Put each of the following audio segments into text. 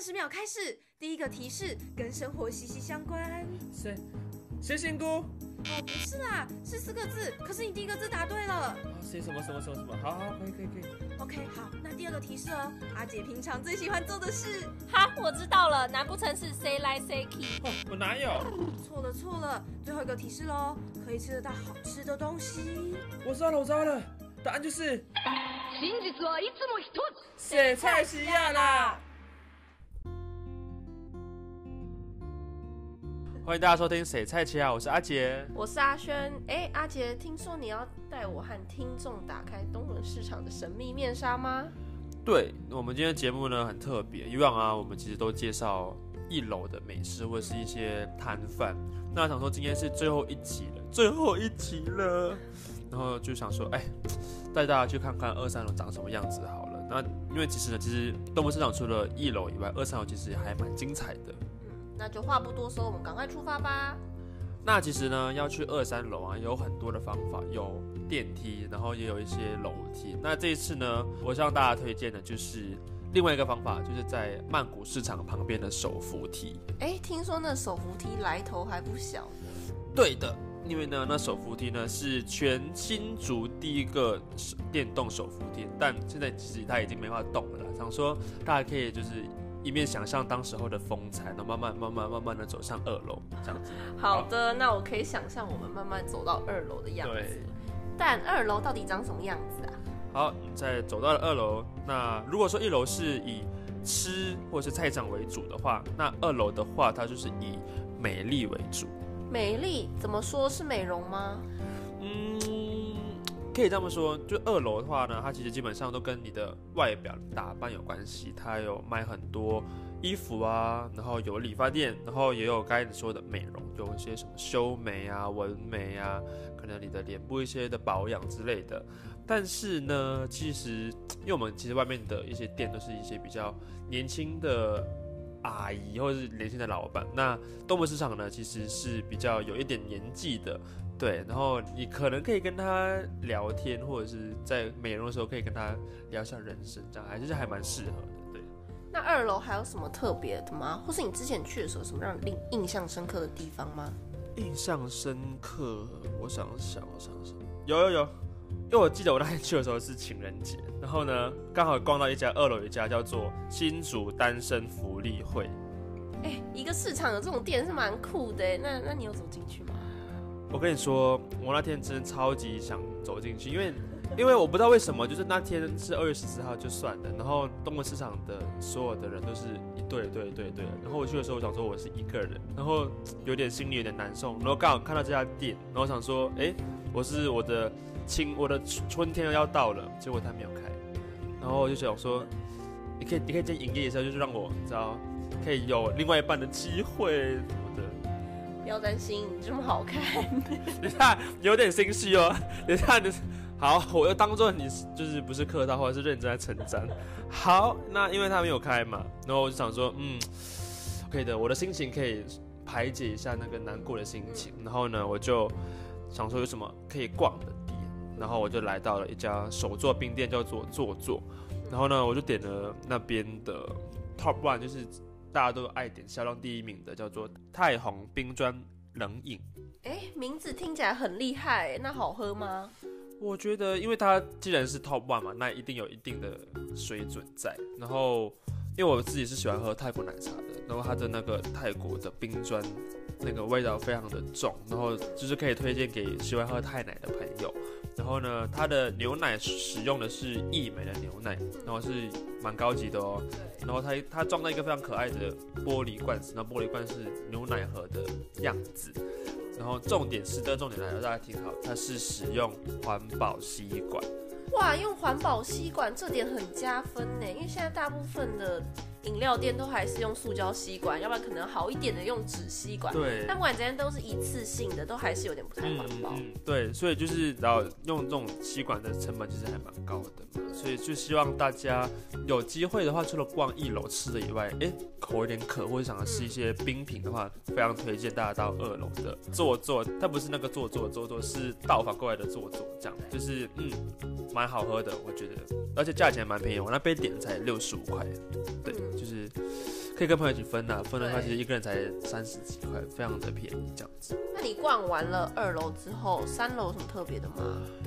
三十秒开始，第一个提示跟生活息息相关。谁？谁仙姑？哦，不是啦，是四个字。可是你第一个字答对了。啊，谁什么什么什么什么？好好，可以可以可以。 OK，好，那第二个提示哦，阿姐平常最喜欢做的事。哈，我知道了，难不成是谁来谁去？哦，我哪有？错了错了，最后一个提示喽，可以吃得到好吃的东西。我知道了，我知道了，答案就是真実はいつも一つ写菜西亚啦。 欢迎大家收听《谁菜奇啊》，我是阿杰。我是阿轩。哎，阿杰，听说你要带我和听众打开东轮市场的神秘面纱吗？对，我们今天节目呢很特别，以往啊我们其实都介绍一楼的美食或者是一些摊贩，那想说今天是最后一集了，最后一集了，然后就想说，哎，带大家去看看二三楼长什么样子好了。那因为其实呢，其实动物市场除了一楼以外，二三楼其实还蛮精彩的。嗯，那就话不多说，我们赶快出发吧。那其实呢，要去二三楼啊，有很多的方法，有电梯，然后也有一些楼梯。那这一次呢，我向大家推荐的就是另外一个方法，就是在曼谷市场旁边的手扶梯。哎，听说那手扶梯来头还不小。对的，因为呢，那手扶梯呢是全新竹第一个手电动手扶梯，但现在其实它已经没法动了啦。想说大家可以就是一面想象当时候的风采，然后慢慢慢慢慢慢的走上二楼这样子。好的，那我可以想象我们慢慢走到二楼的样子对。但二楼到底长什么样子啊？好，你再走到了二楼。那如果说一楼是以吃或是菜场为主的话，那二楼的话，它就是以美丽为主。美丽怎么说是美容吗？嗯，可以这么说。就二楼的话呢，它其实基本上都跟你的外表打扮有关系。它有卖很多衣服啊，然后有理发店，然后也有刚才说的美容，有一些什么修眉啊、纹眉啊，可能你的脸部一些的保养之类的。但是呢，其实因为我们其实外面的一些店都是一些比较年轻的阿姨或者是年轻的老板，那动物市场呢其实是比较有一点年纪的，对，然后你可能可以跟他聊天，或者是在美容的时候可以跟他聊一下人生，这样还是还蛮适合的，对。那二楼还有什么特别的吗？或是你之前去的时候，有什么让你印印象深刻的地方吗？印象深刻，我想想，我想想，有有有，因为我记得我那天去的时候是情人节，然后呢，刚好逛到一家二楼有一家叫做新竹单身福利会，哎、一个市场有这种店是蛮酷的。那那你有走进去吗？我跟你说，我那天真的超级想走进去，因为因为我不知道为什么，就是那天是二月十四号就算了，然后东门市场的所有的人都是一对对对对，然后我去的时候，我想说我是一个人，然后有点心里有点难受，然后刚好看到这家店，然后想说，哎，我是我的青我的春春天要到了，结果他没有开，然后我就想说，你可以你可以先营业一下，就是让我知道可以有另外一半的机会什么的。不要担心，你这么好看。等一下，有点心虚哦。等一下，你好，我就当做你就是不是客套，或者是认真在称赞。好，那因为他没有开嘛，然后我就想说，嗯，可以的，我的心情可以排解一下那个难过的心情。然后呢，我就想说有什么可以逛的店，然后我就来到了一家手作冰店，叫做做做。然后呢，我就点了那边的 Top One，就是大家都爱点销量第一名的，叫做太红冰砖冷饮。哎、名字听起来很厉害，那好喝吗？我觉得，因为它既然是 Top One 嘛，那一定有一定的水准在。然后，因为我自己是喜欢喝泰国奶茶的，然后它的那个泰国的冰砖，那个味道非常的重，然后就是可以推荐给喜欢喝泰奶的朋友。然后呢，它的牛奶使用的是益美的牛奶，然后是蛮高级的哦。然后它它装在一个非常可爱的玻璃罐子，那玻璃罐是牛奶盒的样子。然后重点是，这重点来了，大家听好，它是使用环保吸管。哇，用环保吸管这点很加分呢，因为现在大部分的饮料店都还是用塑胶吸管，要不然可能好一点的用纸吸管。对。但不管怎样，都是一次性的，都还是有点不太环保。嗯，对，所以就是然后用这种吸管的成本其实还蛮高的嘛，所以就希望大家有机会的话，除了逛一楼吃的以外，哎，口有点渴或者想要吃一些冰品的话，非常推荐大家到二楼的坐坐，它不是那个坐坐坐坐，是倒反过来的坐坐，这样。就是嗯，蛮好喝的，我觉得，而且价钱蛮便宜，我那杯点才六十五块，对，就是可可以跟朋友一起分呐、分的话其实一个人才三十几块，非常的便宜这样子。那你逛完了二楼之后，三楼有什么特别的吗？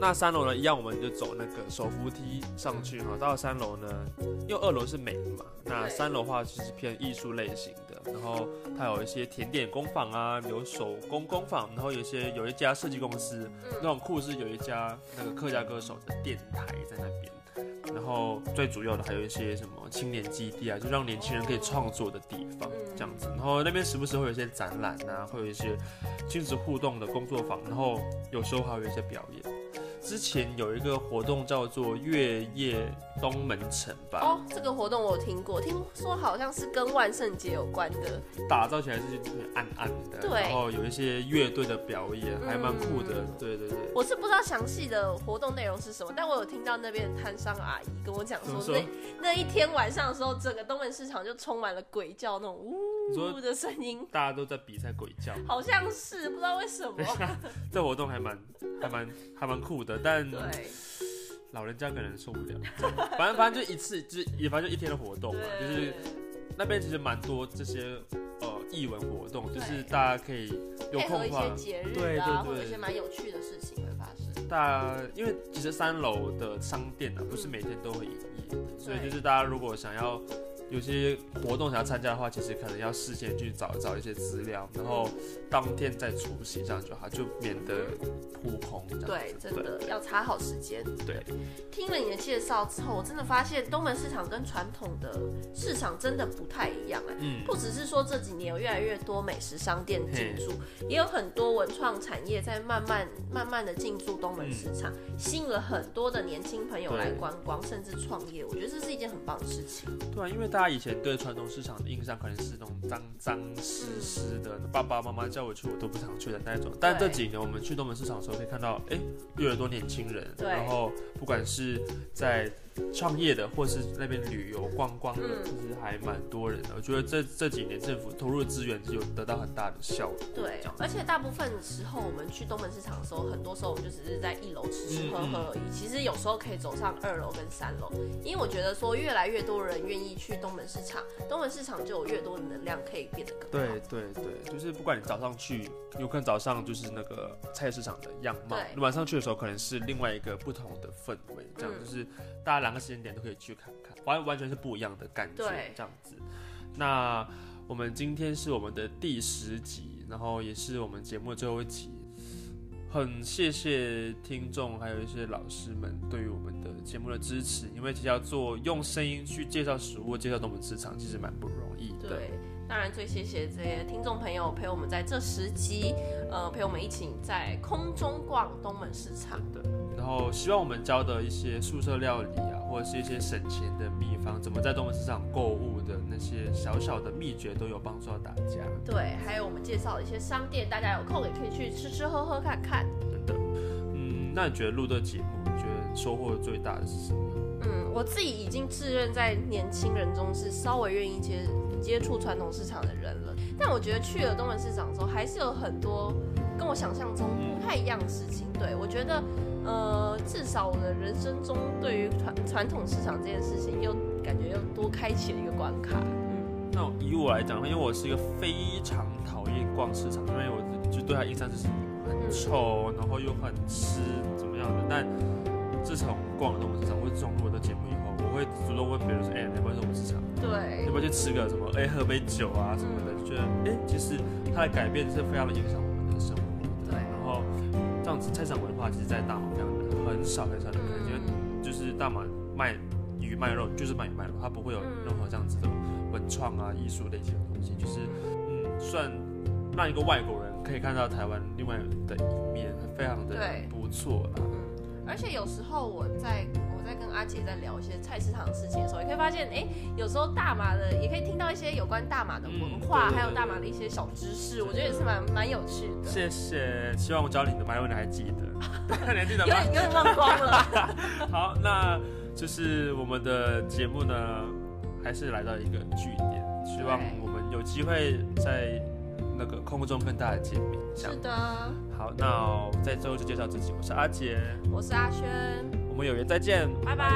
那三楼呢，一样我们就走那个手扶梯上去哈。到了三楼呢，因为二楼是美的嘛，那三楼的话就是偏艺术类型的，然后它有一些甜点工坊啊，有手工工坊，然后有一些有一家设计公司，那种酷是有一家那个客家歌手的电台在那边。然后最主要的还有一些什么青年基地啊，就让年轻人可以创作的地方，这样子。然后那边时不时会有一些展览啊，会有一些亲子互动的工作坊，然后有时候还有一些表演。之前有一个活动叫做月夜东门城吧，哦，这个活动我有听过，听说好像是跟万圣节有关的。打造起来是暗暗的，对然后有一些乐队的表演，还蛮酷的。嗯对对对，我是不知道详细的活动内容是什么，但我有听到那边的摊商阿姨跟我讲说，那那一天晚上的时候，整个东门市场就充满了鬼叫那种你说呜的声音，大家都在比赛鬼叫，好像是不知道为什么。这活动还蛮还蛮还蛮酷的，但对。老人家可能受不了。反正反正就一次，就是也反正就一天的活动嘛，就，是那边其实蛮多这些呃艺文活动，就是大家可以有空的话些，节日对啊，对对或者一些蛮有趣的事情会发生。大家因为其实三楼的商店呢、啊，不是每天都会营业的，所以就是大家如果想要有些活动想要参加的话，其实可能要事先去找找一些资料，然后当天再出席，这样就好，就免得扑空。对，真的要查好时间。对，听了你的介绍之后，我真的发现东门市场跟传统的市场真的不太一样哎。嗯，不只是说这几年有越来越多美食商店进驻，也有很多文创产业在慢慢慢慢的进驻东门市场，吸引了很多的年轻朋友来观光，甚至创业。我觉得这是一件很棒的事情。对啊，因为大家以前对传统市场的印象可能是那种脏脏湿湿的，爸爸妈妈叫我去我都不想去的那一种。但这几年我们去东门市场的时候，可以看到，哎，越来越多年轻人，然后不管是在创业的，或是那边旅游观光的，嗯其实还蛮多人的。我觉得这这几年政府投入的资源是有得到很大的效果。对，而且大部分时候我们去东门市场的时候，很多时候我们就只是在一楼吃吃喝喝而已。其实有时候可以走上二楼跟三楼，因为我觉得说越来越多人愿意去东门市场，东门市场就有越多的能量可以变得更好。对对对，就是不管你早上去，有可能早上就是那个菜市场的样貌，你晚上去的时候可能是另外一个不同的氛围，这样、嗯就是大家两个时间点都可以去看看，完完全是不一样的感觉对，这样子。那我们今天是我们的第十集，然后也是我们节目的最后一集。很谢谢听众，还有一些老师们对于我们的节目的支持，因为其实要做用声音去介绍食物、介绍东门市场，其实蛮不容易的。对，当然最谢谢这些听众朋友陪我们在这十集，呃，陪我们一起在空中逛东门市场。的。然后希望我们教的一些宿舍料理啊，或者是一些省钱的秘方，怎么在东门市场购物的那些小小的秘诀，都有帮助到大家。对，还有我们介绍的一些商店，大家有空也可以去吃吃喝喝看看。真的，嗯，那你觉得录这节目，你觉得收获最大的是什么？嗯，我自己已经自认在年轻人中是稍微愿意接接触传统市场的人了，但我觉得去了东门市场之后，还是有很多跟我想象中不太一样的事情。对我觉得，呃，至少我的人生中对于传传统市场这件事情，又感觉又多开启了一个关卡。嗯，那以我来讲，因为我是一个非常讨厌逛市场，因为我就对它印象就是很臭，然后又很湿，怎么样的。但自从逛了东门市场，或者自从录了节目以后，我会主动问别人说：“哎、你要不要去东门市场？对要不要去吃个什么？哎、喝杯酒啊什么的，就觉得哎、其实它的改变是非常的影响我们的生活的。对然后这样子菜场文化，其实在大马非常的很少很少的看见，嗯，就是大马卖鱼卖肉就是卖鱼卖肉，它不会有嗯任何这样子的文创啊艺术类型的东西，就是嗯，算让一个外国人可以看到台湾另外的一面，非常的不错啦。嗯，而且有时候我在我在跟阿姐在聊一些菜市场的事情的时候，也可以发现，哎，有时候大马的也可以听到一些有关大马的文化，还有大马的一些小知识，我觉得也是蛮蛮有趣的。谢谢，希望我教你的马来文你还记得 你还记得吗有点？有点忘光了。好，那就是我们的节目呢，还是来到一个据点，希望我们有机会在那个空中跟大家见面。是的，好，那在最后就介绍自己，我是阿杰，我是阿轩，我们有缘再见，拜拜